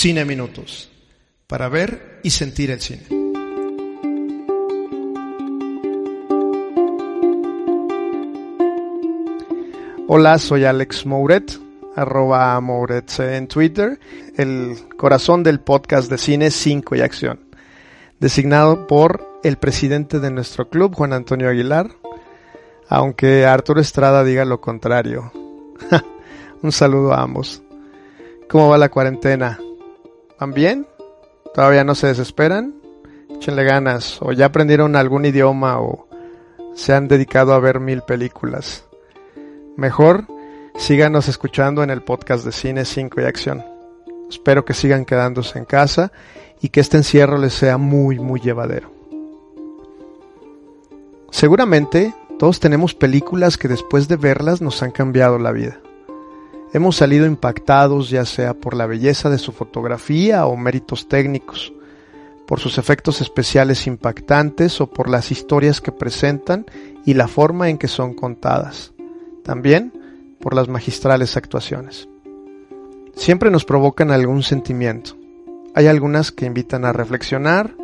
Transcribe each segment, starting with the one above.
Cine Minutos, para ver y sentir el cine. Hola, soy Alex Mouret, arroba Mouret en Twitter, el corazón del podcast de cine 5 y acción, designado por el presidente de nuestro club, Juan Antonio Aguilar, aunque Arturo Estrada diga lo contrario. Un saludo a ambos. ¿Cómo va la cuarentena? ¿Van bien? ¿Todavía no se desesperan? Échenle ganas. ¿O ya aprendieron algún idioma o se han dedicado a ver mil películas? Mejor, síganos escuchando en el podcast de Cine 5 y Acción. Espero que sigan quedándose en casa y que este encierro les sea muy, muy llevadero. Seguramente todos tenemos películas que después de verlas nos han cambiado la vida. Hemos salido impactados ya sea por la belleza de su fotografía o méritos técnicos, por sus efectos especiales impactantes o por las historias que presentan y la forma en que son contadas. También por las magistrales actuaciones. Siempre nos provocan algún sentimiento. Hay algunas que invitan a reflexionar,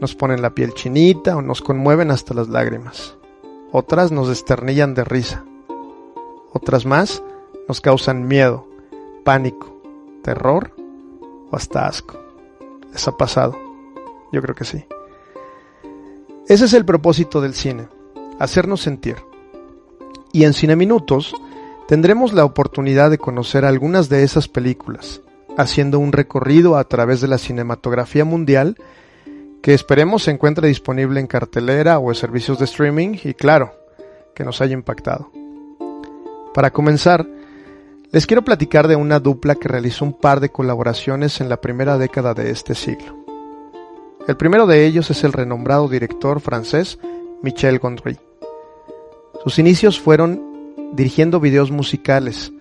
nos ponen la piel chinita o nos conmueven hasta las lágrimas. Otras nos desternillan de risa. Otras más nos causan miedo, pánico, terror o hasta asco. ¿Les ha pasado? Yo creo que sí. Ese es el propósito del cine, hacernos sentir. Y en Cine Minutos tendremos la oportunidad de conocer algunas de esas películas, haciendo un recorrido a través de la cinematografía mundial que esperemos se encuentre disponible en cartelera o en servicios de streaming y claro, que nos haya impactado. Para comenzar, les quiero platicar de una dupla que realizó un par de colaboraciones en la primera década de este siglo. El primero de ellos es el renombrado director francés Michel Gondry. Sus inicios fueron dirigiendo videos musicales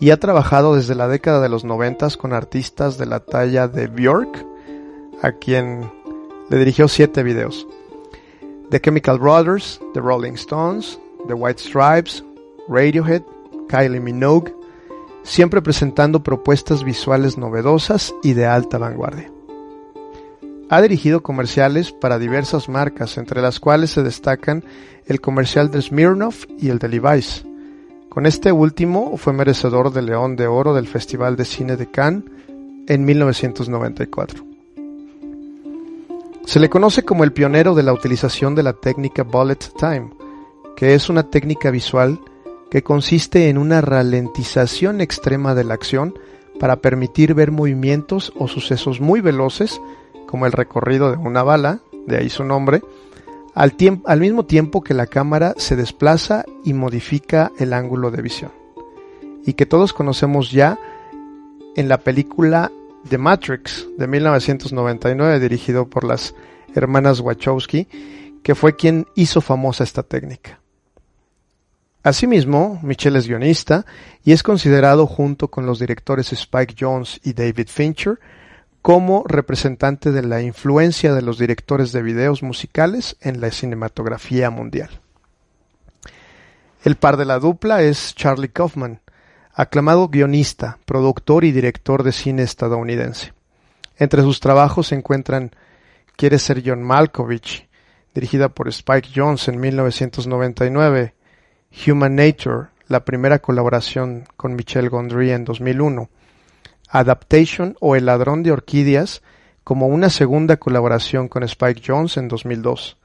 y ha trabajado desde la década de los noventas con artistas de la talla de Björk, a quien le dirigió siete videos. The Chemical Brothers, The Rolling Stones, The White Stripes, Radiohead, Kylie Minogue, siempre presentando propuestas visuales novedosas y de alta vanguardia. Ha dirigido comerciales para diversas marcas, entre las cuales se destacan el comercial de Smirnoff y el de Levi's. Con este último fue merecedor del León de Oro del Festival de Cine de Cannes en 1994. Se le conoce como el pionero de la utilización de la técnica Bullet Time, que es una técnica visual que consiste en una ralentización extrema de la acción para permitir ver movimientos o sucesos muy veloces, como el recorrido de una bala, de ahí su nombre, al, al mismo tiempo que la cámara se desplaza y modifica el ángulo de visión. Y que todos conocemos ya en la película The Matrix de 1999, dirigido por las hermanas Wachowski, que fue quien hizo famosa esta técnica. Asimismo, Michelle es guionista y es considerado junto con los directores Spike Jones y David Fincher como representante de la influencia de los directores de videos musicales en la cinematografía mundial. El par de la dupla es Charlie Kaufman, aclamado guionista, productor y director de cine estadounidense. Entre sus trabajos se encuentran Quiere ser John Malkovich, dirigida por Spike Jones en 1999, Human Nature, la primera colaboración con Michel Gondry en 2001, Adaptation o El ladrón de orquídeas como una segunda colaboración con Spike Jones en 2002,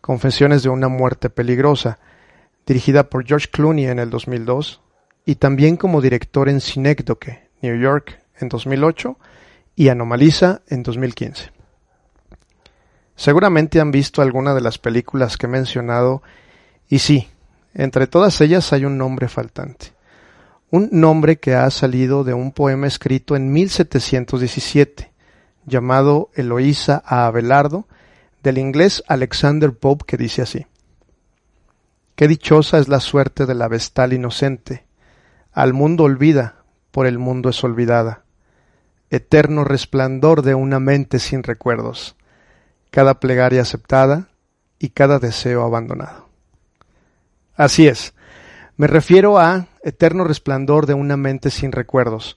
Confesiones de una muerte peligrosa, dirigida por George Clooney en el 2002, y también como director en Synecdoche, New York, en 2008, y Anomalisa en 2015. Seguramente han visto alguna de las películas que he mencionado, y sí, entre todas ellas hay un nombre faltante. Un nombre que ha salido de un poema escrito en 1717, llamado Eloísa a Abelardo, del inglés Alexander Pope, que dice así. Qué dichosa es la suerte de la vestal inocente. Al mundo olvida, por el mundo es olvidada. Eterno resplandor de una mente sin recuerdos. Cada plegaria aceptada y cada deseo abandonado. Así es. Me refiero a Eterno Resplandor de una mente sin recuerdos,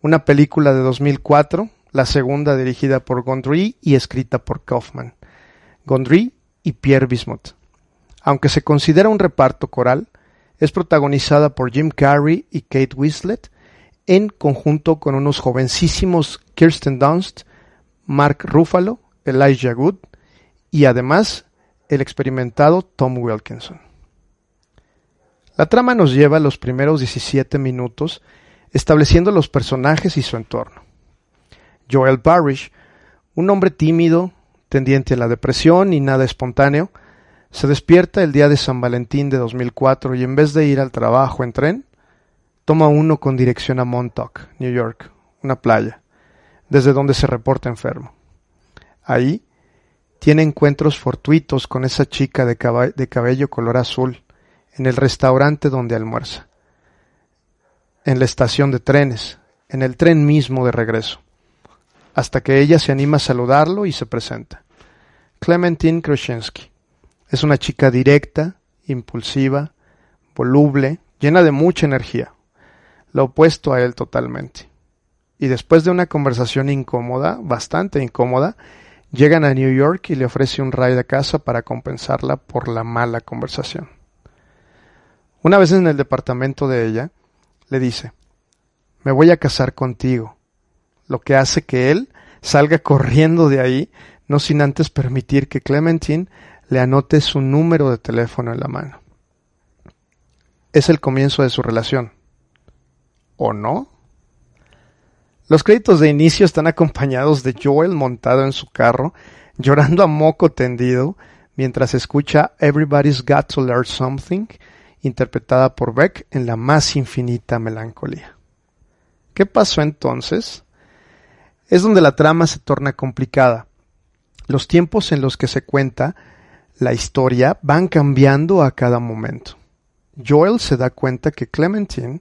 una película de 2004, la segunda dirigida por Gondry y escrita por Kaufman. Gondry y Pierre Bismuth. Aunque se considera un reparto coral, es protagonizada por Jim Carrey y Kate Winslet en conjunto con unos jovencísimos Kirsten Dunst, Mark Ruffalo, Elijah Wood y además el experimentado Tom Wilkinson. La trama nos lleva los primeros 17 minutos estableciendo los personajes y su entorno. Joel Parrish, un hombre tímido, tendiente a la depresión y nada espontáneo, se despierta el día de San Valentín de 2004 y en vez de ir al trabajo en tren, toma uno con dirección a Montauk, New York, una playa, desde donde se reporta enfermo. Ahí tiene encuentros fortuitos con esa chica de, de cabello color azul en el restaurante donde almuerza, en la estación de trenes, en el tren mismo de regreso, hasta que ella se anima a saludarlo y se presenta. Clementine Krushinsky. Es una chica directa, impulsiva, voluble, llena de mucha energía, lo opuesto a él totalmente. Y después de una conversación incómoda, bastante incómoda, llegan a New York y le ofrece un ride a casa para compensarla por la mala conversación. Una vez en el departamento de ella, le dice, me voy a casar contigo, lo que hace que él salga corriendo de ahí, no sin antes permitir que Clementine le anote su número de teléfono en la mano. Es el comienzo de su relación. ¿O no? Los créditos de inicio están acompañados de Joel montado en su carro, llorando a moco tendido, mientras escucha Everybody's Got to Learn Something, interpretada por Beck en la más infinita melancolía. ¿Qué pasó entonces? Es donde la trama se torna complicada. Los tiempos en los que se cuenta la historia van cambiando a cada momento. Joel se da cuenta que Clementine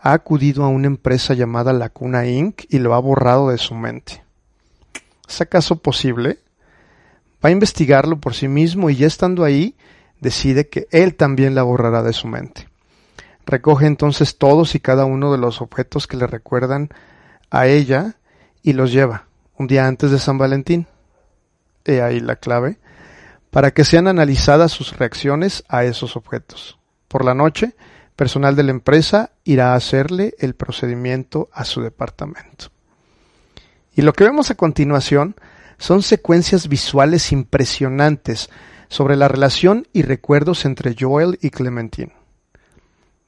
ha acudido a una empresa llamada Lacuna Inc. y lo ha borrado de su mente. ¿Es acaso posible? Va a investigarlo por sí mismo y ya estando ahí, decide que él también la borrará de su mente. Recoge entonces todos y cada uno de los objetos que le recuerdan a ella y los lleva, un día antes de San Valentín. He ahí la clave, para que sean analizadas sus reacciones a esos objetos. Por la noche, personal de la empresa irá a hacerle el procedimiento a su departamento. Y lo que vemos a continuación son secuencias visuales impresionantes sobre la relación y recuerdos entre Joel y Clementine.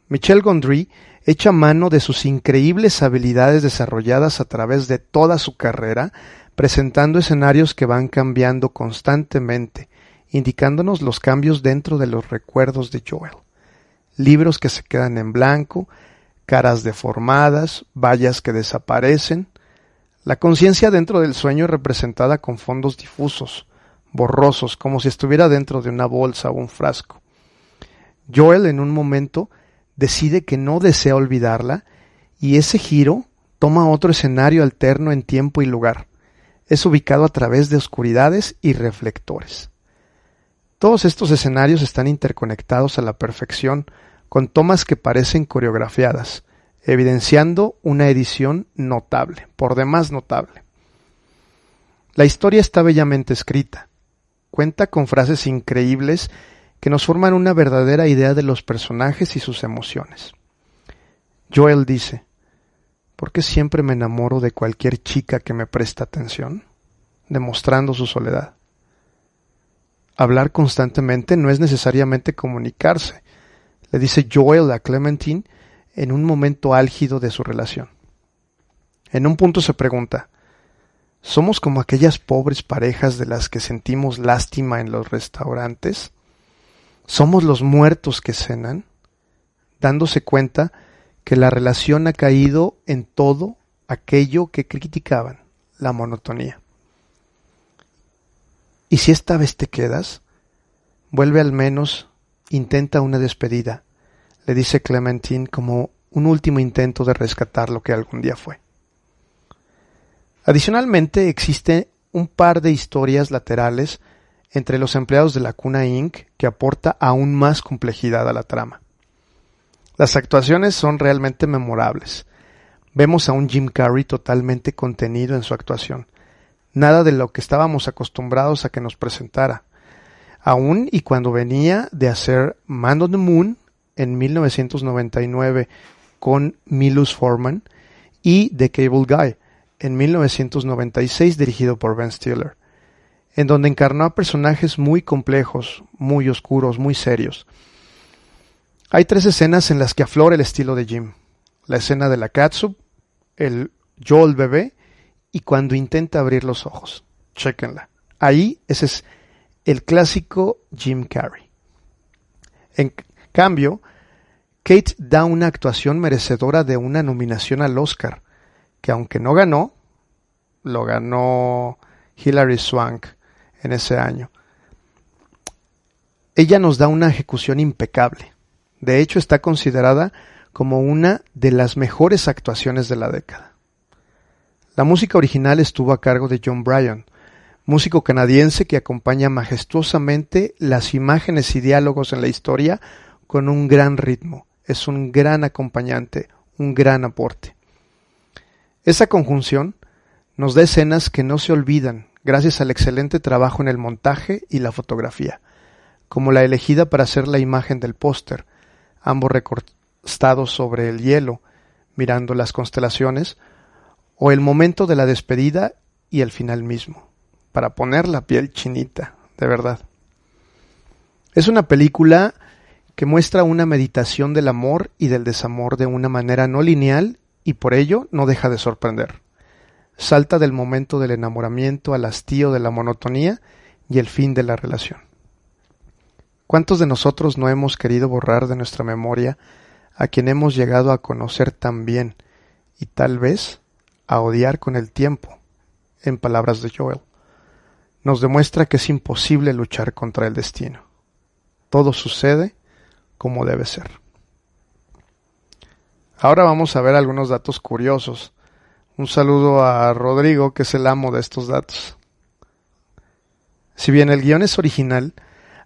Michel Gondry echa mano de sus increíbles habilidades desarrolladas a través de toda su carrera, presentando escenarios que van cambiando constantemente, indicándonos los cambios dentro de los recuerdos de Joel libros que se quedan en blanco, caras deformadas, vallas que desaparecen. La conciencia dentro del sueño es representada con fondos difusos, borrosos, como si estuviera dentro de una bolsa o un frasco. Joel en un momento decide que no desea olvidarla y ese giro toma otro escenario alterno en tiempo y lugar. Es ubicado a través de oscuridades y reflectores. Todos estos escenarios están interconectados a la perfección con tomas que parecen coreografiadas, evidenciando una edición notable, por demás notable. La historia está bellamente escrita, cuenta con frases increíbles que nos forman una verdadera idea de los personajes y sus emociones. Joel dice, ¿por qué siempre me enamoro de cualquier chica que me presta atención? demostrando su soledad hablar constantemente no es necesariamente comunicarse, le dice Joel a Clementine en un momento álgido de su relación. En un punto se pregunta, ¿somos como aquellas pobres parejas de las que sentimos lástima en los restaurantes? ¿Somos los muertos que cenan? dándose cuenta que la relación ha caído en todo aquello que criticaban, la monotonía. Y si esta vez te quedas, vuelve al menos, intenta una despedida, le dice Clementine como un último intento de rescatar lo que algún día fue. Adicionalmente existe un par de historias laterales entre los empleados de la Cuna Inc. que aporta aún más complejidad a la trama. Las actuaciones son realmente memorables. Vemos a un Jim Carrey totalmente contenido en su actuación. Nada de lo que estábamos acostumbrados a que nos presentara. Aún y cuando venía de hacer Man on the Moon en 1999 con Milus Forman y The Cable Guy en 1996 dirigido por Ben Stiller, en donde encarnó a personajes muy complejos, muy oscuros, muy serios. Hay tres escenas en las que aflora el estilo de Jim. La escena de la catsup, el Joel bebé y cuando intenta abrir los ojos. Chequenla. Ahí ese es el clásico Jim Carrey. En cambio, Kate da una actuación merecedora de una nominación al Oscar, que aunque no ganó, lo ganó Hilary Swank en ese año. Ella nos da una ejecución impecable. De hecho, está considerada como una de las mejores actuaciones de la década. La música original estuvo a cargo de John Bryan, músico canadiense que acompaña majestuosamente las imágenes y diálogos en la historia con un gran ritmo. Es un gran acompañante, un gran aporte. Esa conjunción nos da escenas que no se olvidan gracias al excelente trabajo en el montaje y la fotografía, como la elegida para hacer la imagen del póster, ambos recostados sobre el hielo, mirando las constelaciones, o el momento de la despedida y el final mismo, para poner la piel chinita, de verdad. Es una película que muestra una meditación del amor y del desamor de una manera no lineal y por ello no deja de sorprender. Salta del momento del enamoramiento al hastío de la monotonía y el fin de la relación. ¿Cuántos de nosotros no hemos querido borrar de nuestra memoria a quien hemos llegado a conocer tan bien y tal vez a odiar con el tiempo? En palabras de Joel, nos demuestra que es imposible luchar contra el destino. Todo sucede como debe ser. Ahora vamos a ver algunos datos curiosos. Un saludo a Rodrigo, que es el amo de estos datos. Si bien el guion es original,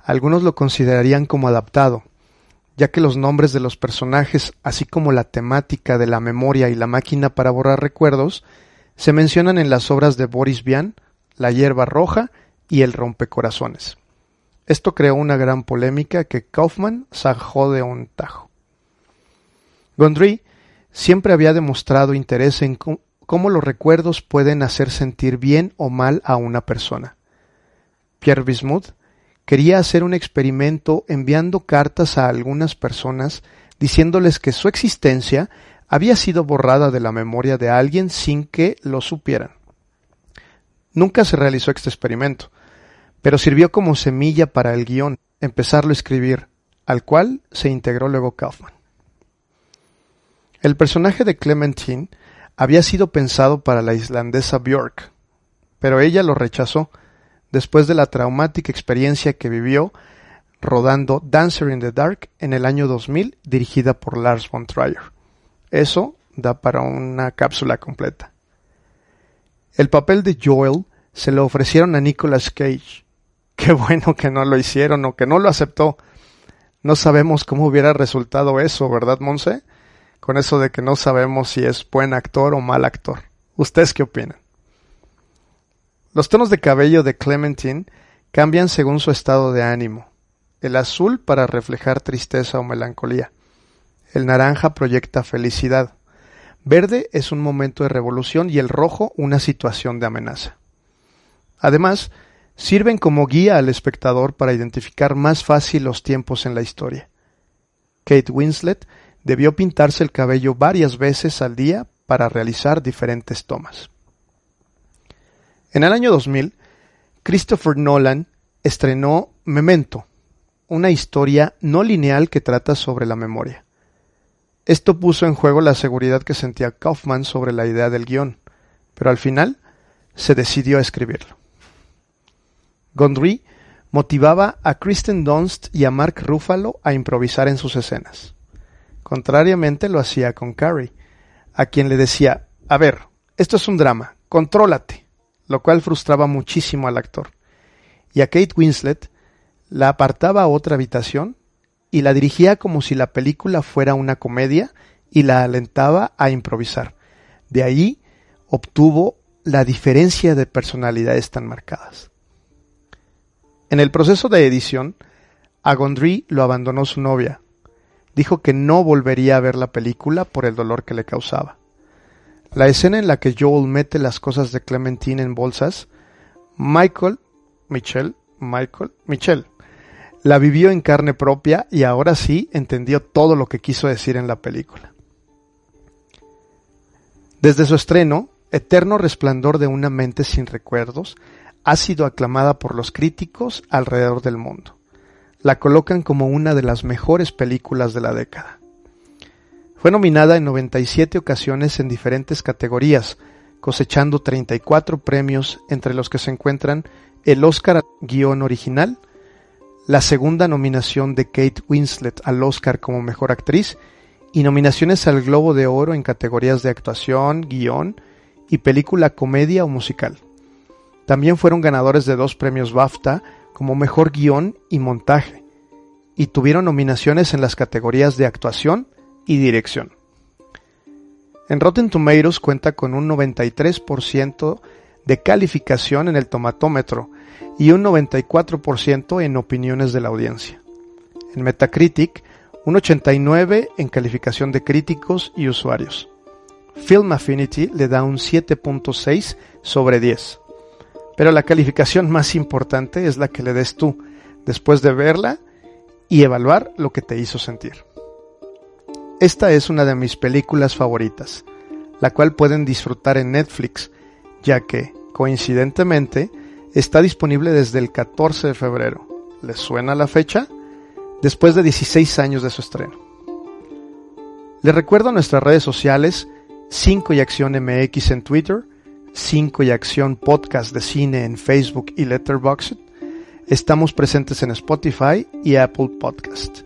algunos lo considerarían como adaptado, ya que los nombres de los personajes, así como la temática de la memoria y la máquina para borrar recuerdos, se mencionan en las obras de Boris Vian, La hierba roja y El rompecorazones. Esto creó una gran polémica que Kaufman zanjó de un tajo. Gondry siempre había demostrado interés en cómo los recuerdos pueden hacer sentir bien o mal a una persona. Pierre Bismuth quería hacer un experimento enviando cartas a algunas personas diciéndoles que su existencia había sido borrada de la memoria de alguien sin que lo supieran. Nunca se realizó este experimento, pero sirvió como semilla para el guion, empezarlo a escribir, al cual se integró luego Kaufman. El personaje de Clementine había sido pensado para la islandesa Björk, pero ella lo rechazó después de la traumática experiencia que vivió rodando Dancer in the Dark en el año 2000 dirigida por Lars von Trier. Eso da para una cápsula completa. El papel de Joel se lo ofrecieron a Nicolas Cage, Qué bueno que no lo hicieron o que no lo aceptó. No sabemos cómo hubiera resultado eso, ¿verdad, Monse? Con eso de que no sabemos si es buen actor o mal actor. ¿Ustedes qué opinan? Los tonos de cabello de Clementine cambian según su estado de ánimo. El azul para reflejar tristeza o melancolía. El naranja proyecta felicidad. Verde es un momento de revolución y el rojo una situación de amenaza. Además, sirven como guía al espectador para identificar más fácil los tiempos en la historia. Kate Winslet debió pintarse el cabello varias veces al día para realizar diferentes tomas. En el año 2000, Christopher Nolan estrenó Memento, una historia no lineal que trata sobre la memoria. Esto puso en juego la seguridad que sentía Kaufman sobre la idea del guion, pero al final se decidió a escribirlo. Gondry motivaba a Kristen Dunst y a Mark Ruffalo a improvisar en sus escenas. Contrariamente lo hacía con Carrie, a quien le decía, a ver, esto es un drama, contrólate, lo cual frustraba muchísimo al actor. Y a Kate Winslet la apartaba a otra habitación y la dirigía como si la película fuera una comedia y la alentaba a improvisar, De ahí obtuvo la diferencia de personalidades tan marcadas. En el proceso de edición, a Gondry lo abandonó su novia. Dijo que no volvería a ver la película por el dolor que le causaba. La escena en la que Joel mete las cosas de Clementine en bolsas, Michael, Michelle, Michael, Michelle, la vivió en carne propia y ahora sí entendió todo lo que quiso decir en la película. Desde su estreno, Eterno Resplandor de una mente sin recuerdos ha sido aclamada por los críticos alrededor del mundo. La colocan como una de las mejores películas de la década. Fue nominada en 97 ocasiones en diferentes categorías, cosechando 34 premios entre los que se encuentran el Oscar guion original, la segunda nominación de Kate Winslet al Oscar como mejor actriz y nominaciones al Globo de Oro en categorías de actuación, guion y película comedia o musical. También fueron ganadores de dos premios BAFTA como mejor guion y montaje, y tuvieron nominaciones en las categorías de actuación y dirección. En Rotten Tomatoes cuenta con un 93% de calificación en el tomatómetro y un 94% en opiniones de la audiencia. En Metacritic, un 89% en calificación de críticos y usuarios. Film Affinity le da un 7.6 sobre 10. Pero la calificación más importante es la que le des tú, después de verla y evaluar lo que te hizo sentir. Esta es una de mis películas favoritas, la cual pueden disfrutar en Netflix, ya que, coincidentemente, está disponible desde el 14 de febrero. ¿Les suena la fecha? Después de 16 años de su estreno. Les recuerdo nuestras redes sociales 5 y Acción MX en Twitter, 5 y Acción Podcast de Cine en Facebook y Letterboxd. Estamos presentes en Spotify y Apple Podcast.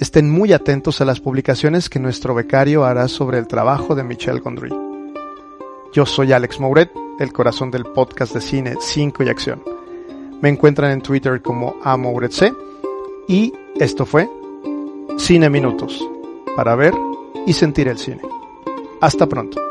Estén muy atentos a las publicaciones que nuestro becario hará sobre el trabajo de Michel Gondry. Yo soy Alex Mouret, el corazón del podcast de cine 5 y Acción. Me encuentran en Twitter como C y esto fue Cine Minutos, para ver y sentir el cine. Hasta pronto.